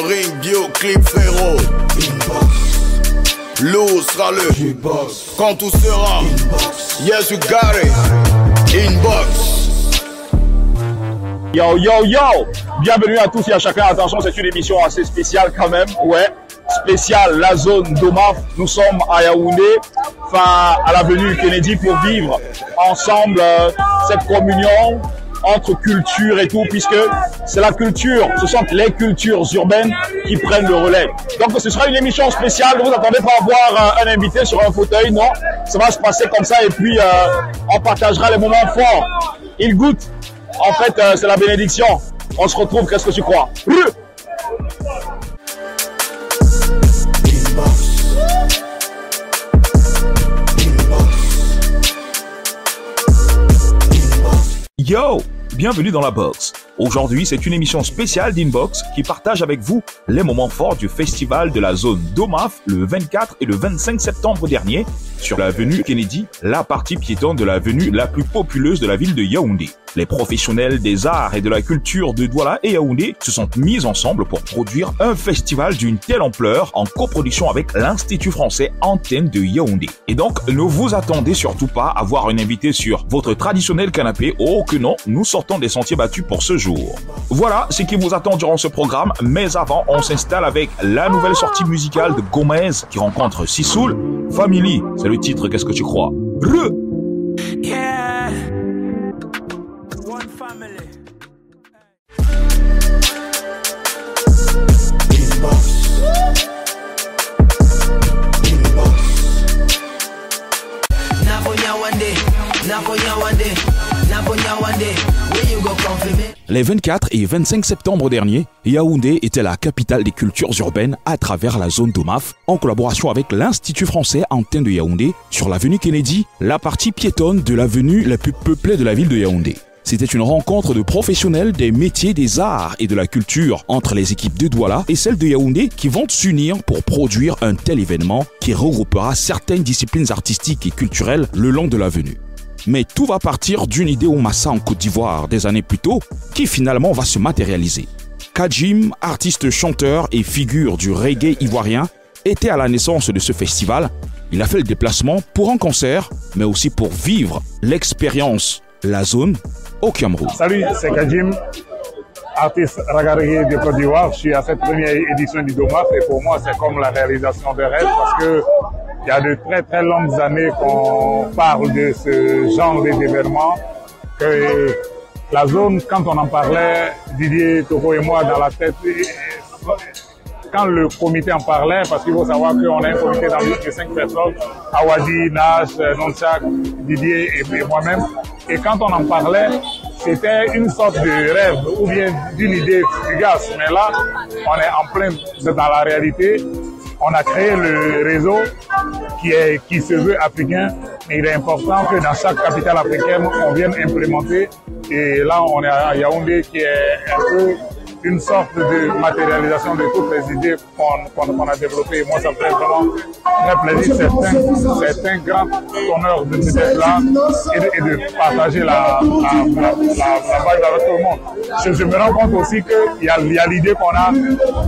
2-3-7 dans le ring, clip frérot. Inbox. Lou sera le Inbox. Quand tout sera Inbox. Yes, you got it. Inbox. Yo, yo, yo! Bienvenue à tous et à chacun. Attention, c'est une émission assez spéciale quand même. Ouais, spéciale, la zone d'Omaf. Nous sommes à Yaoundé, enfin à l'avenue Kennedy pour vivre ensemble euh, cette communion entre culture et tout, puisque c'est la culture, ce sont les cultures urbaines qui prennent le relais. Donc ce sera une émission spéciale, vous attendez pas à voir un, invité sur un fauteuil, non, ça va se passer comme ça et puis euh, on partagera les moments forts. Il goûte, en fait euh, c'est la bénédiction. On se retrouve, qu'est-ce que tu crois? Yo Bienvenue dans la box. Aujourd'hui, c'est une émission spéciale d'Inbox qui partage avec vous les moments forts du festival de la zone d'Omaf le 24 et le 25 septembre dernier sur l'avenue Kennedy, la partie piétonne de l'avenue la plus populeuse de la ville de Yaoundé. Les professionnels des arts et de la culture de Douala et Yaoundé se sont mis ensemble pour produire un festival d'une telle ampleur en coproduction avec l'Institut français Antenne de Yaoundé. Et donc, ne vous attendez surtout pas à voir un invité sur votre traditionnel canapé. Oh que non, nous sortons des sentiers battus pour ce jour. Voilà ce qui vous attend durant ce programme, mais avant, on s'installe avec la nouvelle sortie musicale de Gomez qui rencontre Sisoul. Family, c'est le titre, qu'est-ce que tu crois? Re Les 24 et 25 septembre dernier, Yaoundé était la capitale des cultures urbaines à travers la zone d'Omaf, en collaboration avec l'Institut français Antenne de Yaoundé, sur l'avenue Kennedy, la partie piétonne de l'avenue la plus peuplée de la ville de Yaoundé. C'était une rencontre de professionnels des métiers des arts et de la culture entre les équipes de Douala et celles de Yaoundé qui vont s'unir pour produire un tel événement qui regroupera certaines disciplines artistiques et culturelles le long de l'avenue. Mais tout va partir d'une idée au Massa en Côte d'Ivoire des années plus tôt, qui finalement va se matérialiser. Kajim, artiste chanteur et figure du reggae ivoirien, était à la naissance de ce festival. Il a fait le déplacement pour un concert, mais aussi pour vivre l'expérience, la zone, au Cameroun. Salut, c'est Kajim, artiste reggae de Côte d'Ivoire. Je suis à cette première édition du DOMAF et pour moi, c'est comme la réalisation de rêve parce que il y a de très très longues années qu'on parle de ce genre d'événement. Que la zone, quand on en parlait, Didier Toko et moi dans la tête, quand le comité en parlait, parce qu'il faut savoir qu'on a un comité d'environ de cinq personnes, Awadi, Nash, Nonchak, Didier et moi-même, et quand on en parlait, c'était une sorte de rêve ou bien d'une idée fugace. Mais là, on est en plein dans la réalité on a créé le réseau qui, qui se veut africain, mais il est important que dans chaque capitale africaine, on vienne implémenter. Et là, on est à Yaoundé qui est un peu une sorte de matérialisation de toutes les idées qu'on a développées. Moi, ça me fait vraiment très plaisir. C'est un, grand honneur de être là et de, partager la, la, la, la, avec tout le monde. Je, me rends compte aussi qu'il y a, l'idée qu'on a,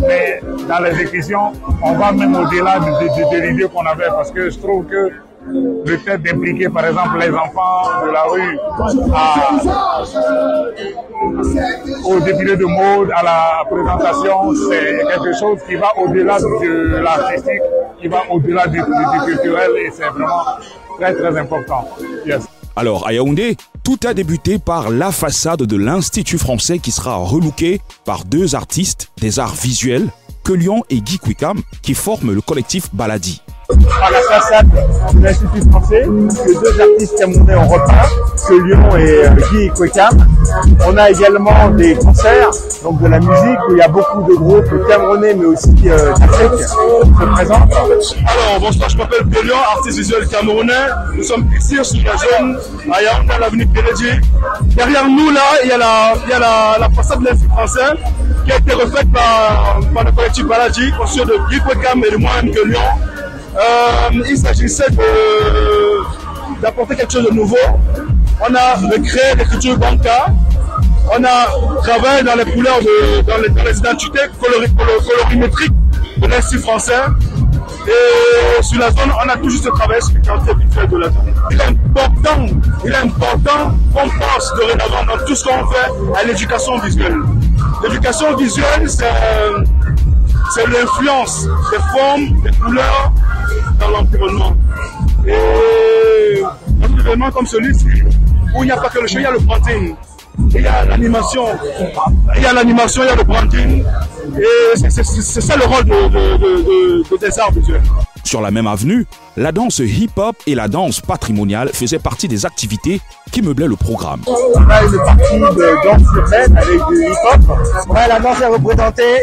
mais dans les écritions, on va même au-delà de, de, de l'idée qu'on avait parce que je trouve que le fait d'impliquer par exemple les enfants de la rue au défilé de mode, à la présentation, c'est quelque chose qui va au-delà de l'artistique, qui va au-delà du, culturel et c'est vraiment très très important. Alors à Yaoundé, tout a débuté par la façade de l'Institut français qui sera relooké par deux artistes des arts visuels, Lyon et Guy Quickham, qui forment le collectif Baladi à la façade de l'Institut français que deux artistes camerounais ont repeint, que Lyon et euh, Guy Kwekam. On a également des concerts, donc de la musique, où il y a beaucoup de groupes camerounais mais aussi euh, d'Afrique qui se présentent. Alors bonsoir, je m'appelle Pélion, artiste visuel camerounais. Nous sommes ici sur la zone, à Yaoundé, l'avenue Pélédji. Derrière nous là, il y a la, façade de l'Institut français qui a été refaite par, par le collectif Baladi, conçu de Guy Kwekam et de moi-même que Lyon. Euh, il s'agissait d'apporter quelque chose de nouveau. On a recréé l'écriture banca. On a travaillé dans les couleurs, de, dans, les, dans les identités colorimétriques de l'Institut français. Et sur la zone, on a toujours travaillé sur les quartiers visuels de la zone. Il est important, il est important qu'on pense dorénavant dans tout ce qu'on fait à l'éducation visuelle. L'éducation visuelle, c'est l'influence des formes, des couleurs dans l'environnement. Et un événement comme celui-ci, où il n'y a pas que le show, il y a le branding. Il y a l'animation, il y a l'animation, il y a le branding. Et c'est ça le rôle de, de, de, des arts visuels. Sur la même avenue, la danse hip-hop et la danse patrimoniale faisaient partie des activités qui meublaient le programme. On a une partie de danse urbaine avec du hip-hop. Ouais, la danse est représentée.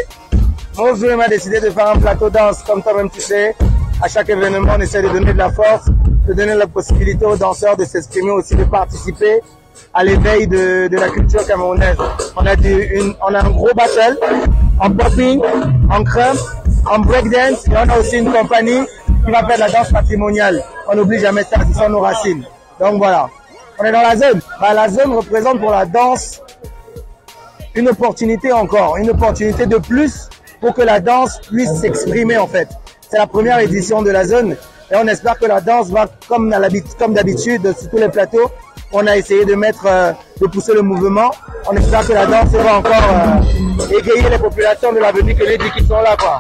Mon m'a décidé de faire un plateau danse, comme toi-même tu sais. À chaque événement, on essaie de donner de la force, de donner la possibilité aux danseurs de s'exprimer aussi, de participer à l'éveil de, de, la culture camerounaise. On a, a un gros battle en popping, en crump, en breakdance et on a aussi une compagnie qui va faire la danse patrimoniale. On n'oublie jamais ça, ce sont nos racines. Donc voilà, on est dans la zone. Bah, la zone représente pour la danse une opportunité encore, une opportunité de plus pour que la danse puisse s'exprimer en fait. C'est la première édition de la zone et on espère que la danse va comme d'habitude sur tous les plateaux on a essayé de mettre, euh, de pousser le mouvement. On espère que la danse va encore euh, égayer les populations de l'avenir que les qui sont là. Quoi.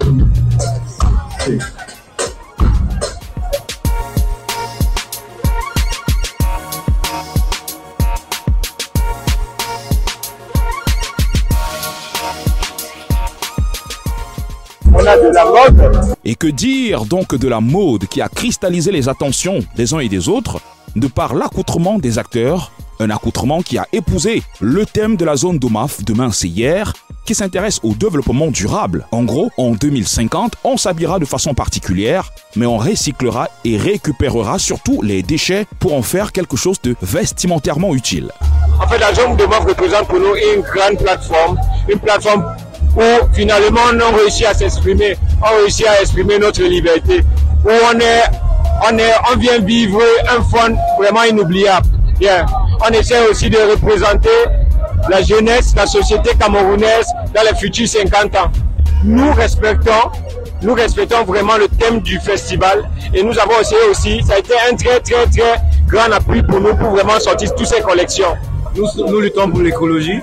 On a de la mode. Et que dire donc de la mode qui a cristallisé les attentions des uns et des autres de par l'accoutrement des acteurs, un accoutrement qui a épousé le thème de la zone d'OMAF Demain c'est hier, qui s'intéresse au développement durable. En gros, en 2050, on s'habillera de façon particulière, mais on recyclera et récupérera surtout les déchets pour en faire quelque chose de vestimentairement utile. En fait, la zone d'OMAF représente pour nous une grande plateforme, une plateforme où finalement on réussit à s'exprimer, on réussit à exprimer notre liberté, où on est on, est, on vient vivre un fond vraiment inoubliable. On essaie aussi de représenter la jeunesse, la société camerounaise dans les futurs 50 ans. Nous respectons, nous respectons vraiment le thème du festival et nous avons essayé aussi, ça a été un très très très grand appui pour nous pour vraiment sortir toutes ces collections. Nous, nous luttons pour l'écologie,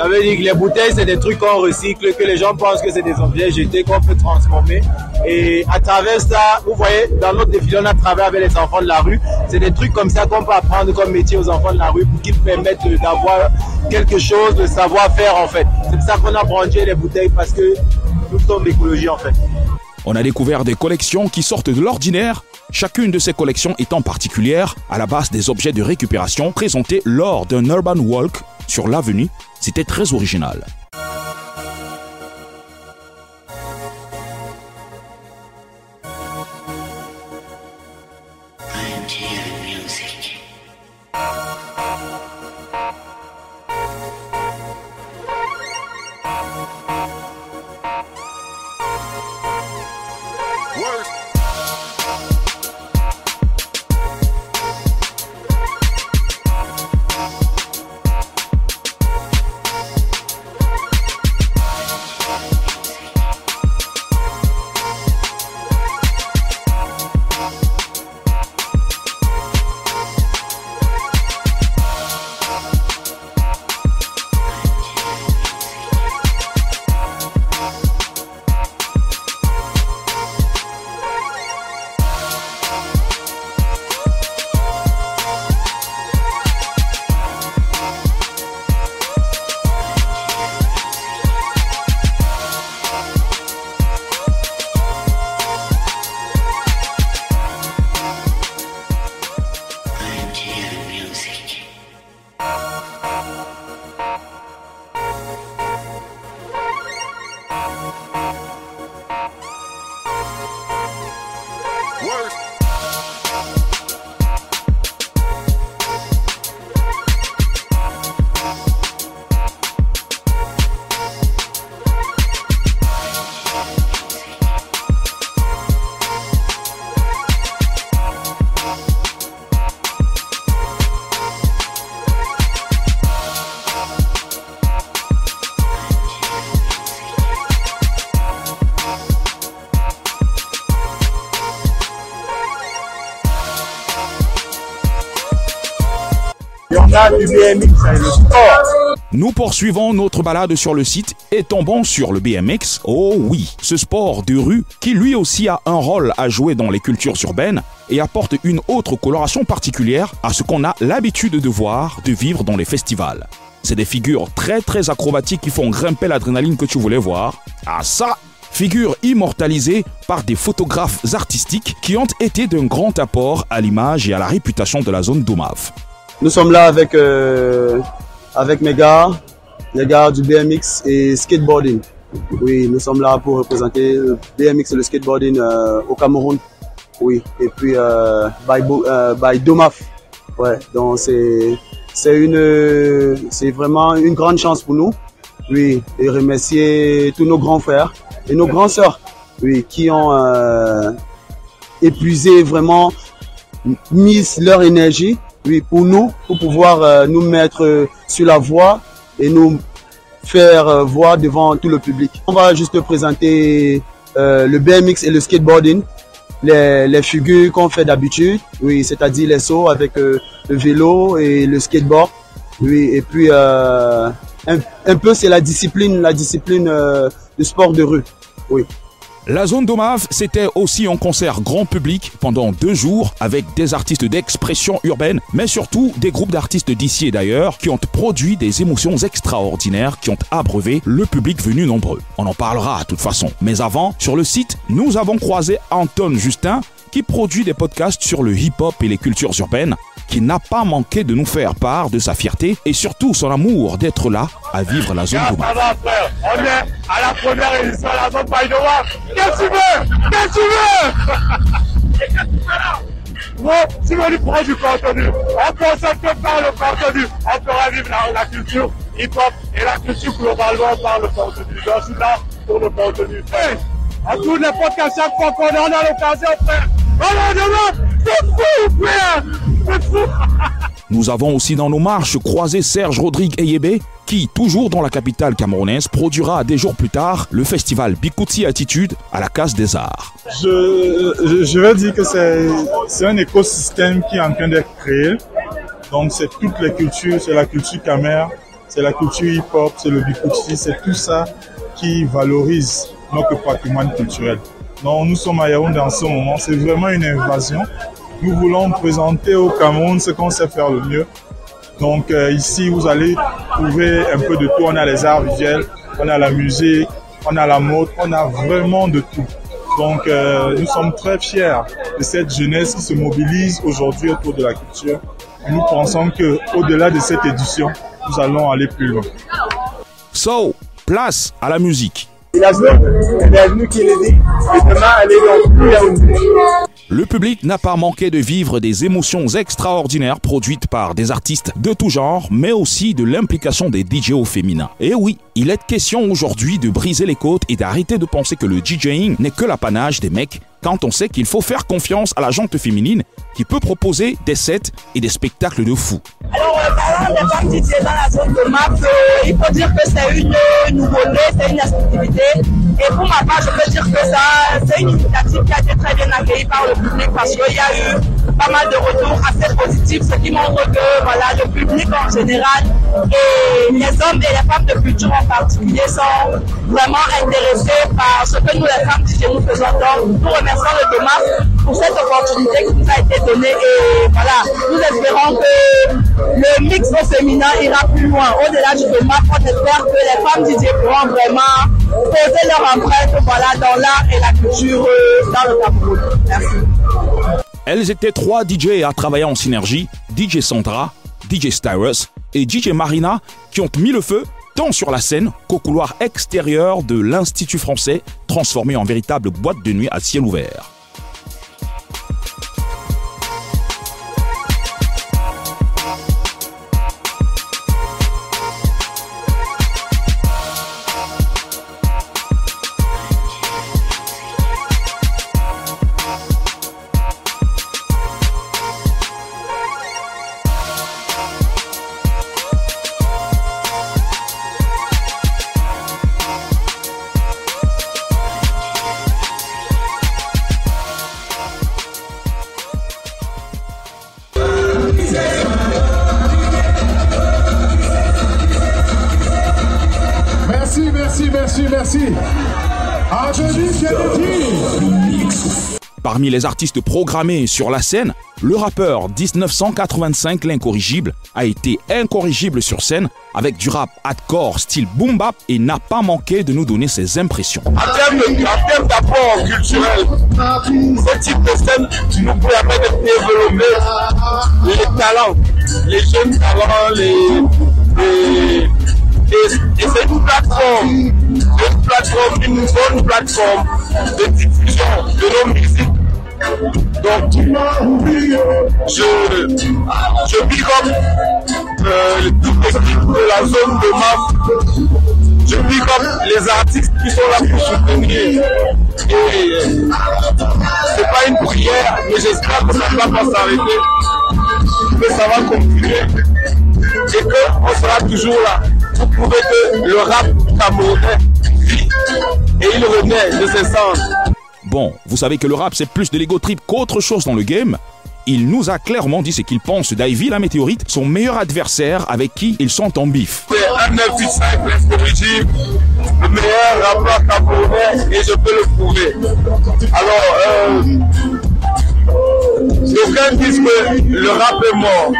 ça veut dire que les bouteilles, c'est des trucs qu'on recycle, que les gens pensent que c'est des objets jetés qu'on peut transformer. Et à travers ça, vous voyez, dans notre défilé, on a travaillé avec les enfants de la rue. C'est des trucs comme ça qu'on peut apprendre comme métier aux enfants de la rue pour qu'ils permettent d'avoir quelque chose de savoir-faire en fait. C'est pour ça qu'on a branché les bouteilles parce que nous sommes d'écologie en fait. On a découvert des collections qui sortent de l'ordinaire, chacune de ces collections étant particulière à la base des objets de récupération présentés lors d'un urban walk sur l'avenue c'était très original. Nous poursuivons notre balade sur le site et tombons sur le BMX. Oh oui, ce sport de rue qui lui aussi a un rôle à jouer dans les cultures urbaines et apporte une autre coloration particulière à ce qu'on a l'habitude de voir, de vivre dans les festivals. C'est des figures très très acrobatiques qui font grimper l'adrénaline que tu voulais voir. Ah ça, figures immortalisées par des photographes artistiques qui ont été d'un grand apport à l'image et à la réputation de la zone d'Omaf. Nous sommes là avec, euh, avec mes gars, les gars du BMX et skateboarding. Oui, nous sommes là pour représenter le BMX et le skateboarding euh, au Cameroun. Oui, et puis euh, by, euh, by Domaf. Ouais, donc c'est c'est une c'est vraiment une grande chance pour nous. Oui, et remercier tous nos grands frères et nos grands sœurs, oui, qui ont euh, épuisé vraiment mis leur énergie, oui, pour nous, pour pouvoir euh, nous mettre sur la voie et nous faire euh, voir devant tout le public. On va juste présenter euh, le BMX et le skateboarding, les, les figures qu'on fait d'habitude, oui, c'est-à-dire les sauts avec le vélo et le skateboard, oui, et puis euh, un, peu c'est la discipline, la discipline euh, du sport de rue, oui. La zone d'Omaf, c'était aussi un concert grand public pendant deux jours avec des artistes d'expression urbaine, mais surtout des groupes d'artistes d'ici et d'ailleurs qui ont produit des émotions extraordinaires qui ont abreuvé le public venu nombreux. On en parlera de toute façon. Mais avant, sur le site, nous avons croisé Anton Justin qui produit des podcasts sur le hip-hop et les cultures urbaines qui n'a pas manqué de nous faire part de sa fierté et surtout son amour d'être là à vivre la zone d'Omaf. On est à la première édition de la zone Païdoa. Qu'est-ce que tu veux? Qu'est-ce que tu veux? Bon, si on lui prend du contenu, on concentre par le contenu, on fera vivre la, la culture hip-hop et la culture globalement par le contenu. Je suis là pour le contenu. Hey, à tous les podcasts, chaque fois qu'on en a l'occasion, frère, on est demain, c'est fou, frère Nous avons aussi dans nos marches croisé Serge Rodrigue Eyebe, qui, toujours dans la capitale camerounaise, produira des jours plus tard le festival Bikutsi Attitude à la Case des Arts. Je, je, je vais dire que c'est un écosystème qui est en train d'être créé. Donc c'est toutes les cultures, c'est la culture camère, c'est la culture hip-hop, c'est le Bikutsi, c'est tout ça qui valorise notre patrimoine culturel. Donc nous sommes à Yaoundé en ce moment, c'est vraiment une invasion. Nous voulons présenter au Cameroun ce qu'on sait faire le mieux. Donc euh, ici, vous allez trouver un peu de tout. On a les arts visuels, on a la musique, on a la mode, on a vraiment de tout. Donc euh, nous sommes très fiers de cette jeunesse qui se mobilise aujourd'hui autour de la culture. Nous pensons que au-delà de cette édition, nous allons aller plus loin. So, place à la musique. Le public n'a pas manqué de vivre des émotions extraordinaires produites par des artistes de tout genre, mais aussi de l'implication des DJ au féminin. Et oui, il est question aujourd'hui de briser les côtes et d'arrêter de penser que le DJing n'est que l'apanage des mecs quand on sait qu'il faut faire confiance à la jante féminine qui peut proposer des sets et des spectacles de fou. Alors, euh, parlant DJ dans la zone de MAP, euh, il faut dire que c'est une nouveauté, c'est une activité. Et pour ma part, je peux dire que ça, c'est une initiative qui a été très bien accueillie par le public parce qu'il y a eu pas mal de retours assez positifs, ce qui montre que voilà, le public en général et les hommes et les femmes de culture en particulier sont vraiment intéressés par ce que nous, les femmes DJ, nous faisons. Donc, nous remercions le DOMAS pour cette opportunité qui nous a été donnée et voilà, nous espérons que le mix au féminin ira plus loin. Au-delà du DOMAS, on espère que les femmes DJ pourront vraiment leur empreinte dans l'art et la culture dans le. Merci. Elles étaient trois DJ à travailler en synergie, DJ Sandra, DJ Styrus et DJ Marina, qui ont mis le feu tant sur la scène qu'au couloir extérieur de l'Institut français, transformé en véritable boîte de nuit à ciel ouvert. Parmi les artistes programmés sur la scène, le rappeur 1985 l'incorrigible a été incorrigible sur scène avec du rap hardcore style boom bap et n'a pas manqué de nous donner ses impressions. En termes d'apport culturel, ce type de scène nous permet de développer les talents, les jeunes talents, les, les et, c'est une plateforme, une plateforme, une bonne plateforme de diffusion de nos musiques. Donc, je, je big up euh, de la zone de MAF. Je big up les artistes qui sont là pour soutenir. Et euh, c'est pas une prière, mais j'espère que ça ne va pas s'arrêter, que ça va continuer et qu'on sera toujours là pour prouver que le rap camerounais vit et il renaît de ses cendres. Bon, vous savez que le rap c'est plus de l'ego trip qu'autre chose dans le game. Il nous a clairement dit ce qu'il pense d'Ivy la météorite, son meilleur adversaire avec qui ils sont en bif. C'est un 985 le meilleur rappeur camerounais et je peux le prouver. Alors, euh, d'aucuns disent que le rap est mort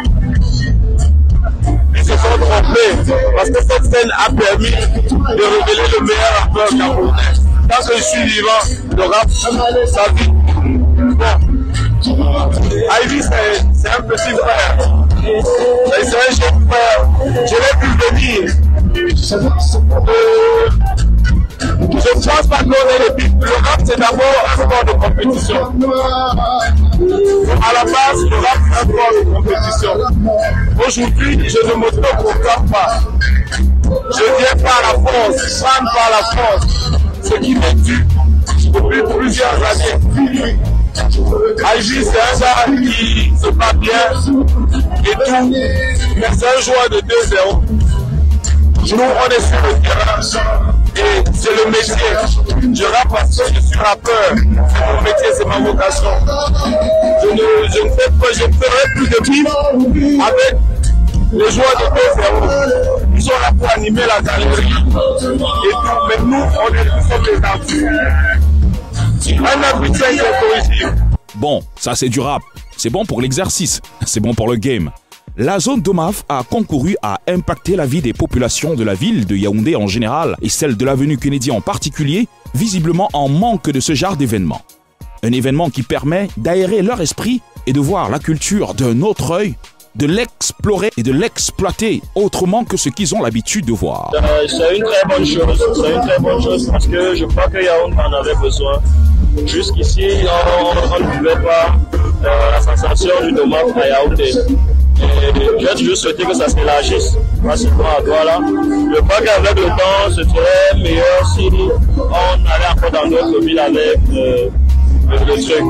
se sont trompés parce que cette scène a permis de révéler le meilleur rappeur camerounais. Tant que je suis vivant, le rap, ça vit. Bon. Ivy, c'est un petit frère. C'est un jeune frère. Je l'ai vu venir. Euh, je ne pense pas qu'on. Le rap, c'est d'abord un sport de compétition. À la base, le rap, c'est un sport de compétition. Aujourd'hui, je ne me proclame pas. Je viens par la force, fan par la force. Ce qui me tue depuis plusieurs années. Ivy, c'est un gars qui se bat bien et tout, mais c'est un joueur de 2-0. Nous, on est sur le terrain et c'est le métier. Je rappe parce que je suis rappeur. C'est mon métier, c'est ma vocation. Je ne, je ne fais pas, je ne ferai plus de bif avec les joueurs de 2-0. Ils la galerie. Et nous, on est. Bon, ça c'est du rap. C'est bon pour l'exercice. C'est bon pour le game. La zone d'OMAF a concouru à impacter la vie des populations de la ville de Yaoundé en général et celle de l'avenue Kennedy en particulier, visiblement en manque de ce genre d'événement. Un événement qui permet d'aérer leur esprit et de voir la culture d'un autre œil, de l'explorer et de l'exploiter autrement que ce qu'ils ont l'habitude de voir. Euh, c'est une très bonne chose, c'est une très bonne chose parce que je crois que Yaoundé en avait besoin. Jusqu'ici, on, ne pouvait pas euh, la sensation du Domaf à Yaoundé. J'ai toujours souhaité que ça s'élargisse, pratiquement à Douala. Je crois qu'avec le temps, ce serait meilleur si on allait encore dans d'autres villes avec euh, le, truc.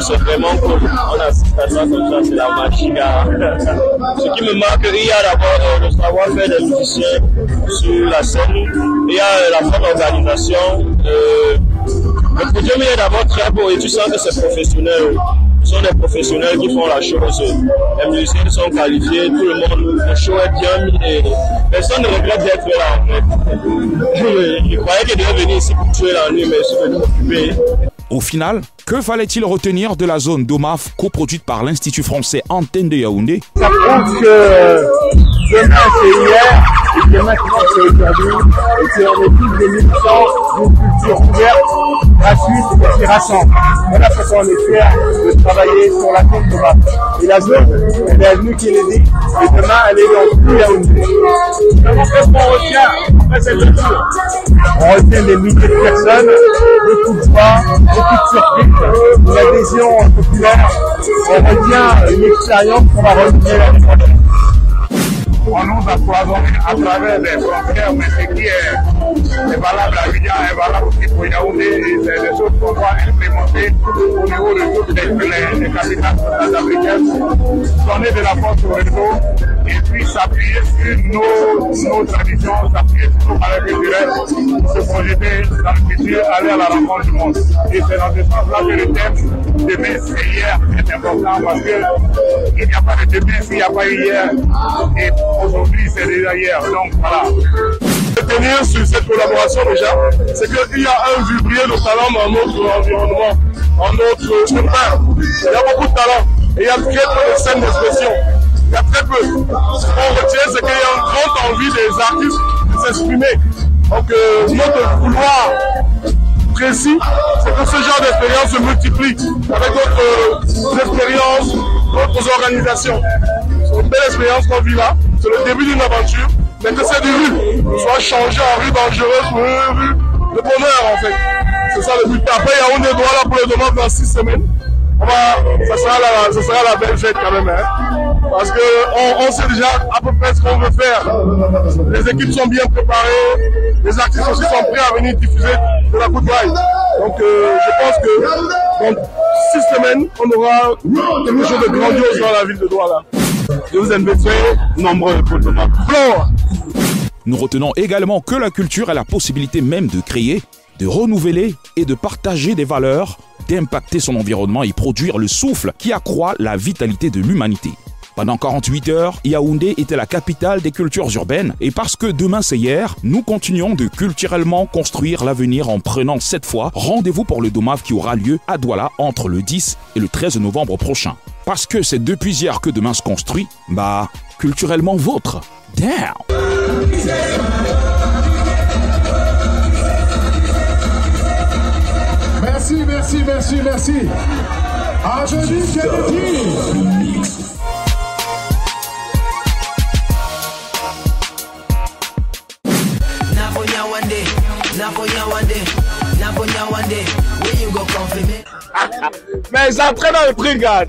C'est vraiment cool. On assiste à ça comme ça, c'est la magie. Ce qui me marque, il y a d'abord euh, le savoir-faire des musiciens sur la scène. Il y a euh, la forte organisation. Euh, le podium est d'abord très beau et tu sens que c'est professionnel. Ce sont des professionnels qui font la chose. Les musiciens sont qualifiés, tout le monde, le show est bien mis et personne ne regrette d'être là en fait. Je, croyais qu'il devait venir ici pour tuer la nuit, mais je suis venu m'occuper. Au final, que fallait-il retenir de la zone d'OMAF coproduite par l'Institut français Antenne de Yaoundé? Ça prouve que demain c'est hier et que maintenant c'est aujourd'hui et qu'on est tous des militants d'une culture ouverte, gratuite et qui rassemble. Voilà pourquoi on est fiers de travailler sur la zone d'OMAF. Et la zone, elle est venue Kennedy et demain elle est dans tout Yaoundé. Qu'est-ce qu'on retient On retient des milliers de personnes, beaucoup de voix, beaucoup de surprises, une adhésion populaire. On retient une expérience qu'on va renouveler l'année prochaine on nous a cloisonné à travers les frontières, mais ce qui est, valable à Abidjan est valable aussi pour Yaoundé c'est des choses qu'on doit implémenter au niveau de toutes les, les, les capitales africaines, donner de la force au réseau et puis s'appuyer sur nos, nos traditions, s'appuyer sur nos valeurs culturelles, se projeter dans le futur, aller à la rencontre du monde. Et c'est dans ce sens-là que le thème demain c'est hier est important parce qu'il n'y a pas de demain s'il n'y a pas hier. Et aujourd'hui c'est déjà hier. Donc voilà. retenir sur cette collaboration déjà, c'est qu'il y a un vibrier de talent dans notre environnement, dans notre urbain. Il y a beaucoup de talent et il y a très peu de scènes d'expression. Il y a très peu. Ce qu'on retient, c'est qu'il y a une grande envie des artistes de s'exprimer. Donc, euh, notre vouloir précis, c'est que ce genre d'expérience se multiplie avec d'autres expériences, d'autres organisations. C'est une belle expérience qu'on vit là. C'est le début d'une aventure, mais que cette rue soit changée en rue dangereuse une rue de bonheur en fait. C'est ça le but. Après, il y a un doigts là pour le demande dans six semaines. On va, ça, sera la, ça sera la belle fête quand même. Hein. Parce qu'on on sait déjà à peu près ce qu'on veut faire. Les équipes sont bien préparées, les artistes aussi sont prêts à venir diffuser de la good vibe. Donc euh, je pense que dans six semaines, on aura quelque chose de grandiose dans la ville de Douala. Je vous nombreux pour le moment. Nous retenons également que la culture a la possibilité même de créer, de renouveler et de partager des valeurs, d'impacter son environnement et produire le souffle qui accroît la vitalité de l'humanité. Pendant 48 heures, Yaoundé était la capitale des cultures urbaines et parce que demain c'est hier, nous continuons de culturellement construire l'avenir en prenant cette fois rendez-vous pour le Domav qui aura lieu à Douala entre le 10 et le 13 novembre prochain. Parce que c'est depuis hier que demain se construit, bah, culturellement vôtre. Damn! Merci, merci, merci, merci. Anthony Kennedy. Mais ça traîne dans le truc, gars.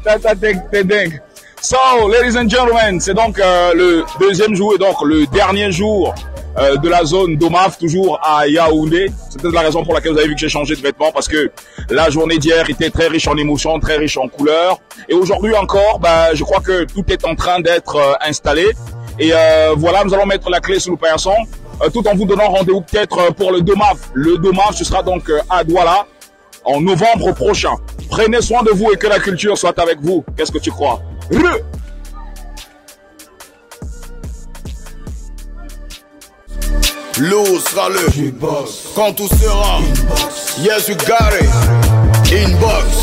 T'es dingue. So, ladies and gentlemen, c'est donc euh, le deuxième jour et donc le dernier jour euh, de la zone d'Omaf, toujours à Yaoundé. C'est peut-être la raison pour laquelle vous avez vu que j'ai changé de vêtements, parce que la journée d'hier était très riche en émotions, très riche en couleurs. Et aujourd'hui encore, bah, je crois que tout est en train d'être euh, installé. Et voilà, nous allons mettre la clé sous le paillasson, tout en vous donnant rendez-vous peut-être euh, pour le DOMAF. Le DOMAF, ce sera donc euh, à Douala en novembre prochain. Prenez soin de vous et que la culture soit avec vous. Qu'est-ce que tu crois? Re L'eau sera le Quand tout sera Yes you got it Inbox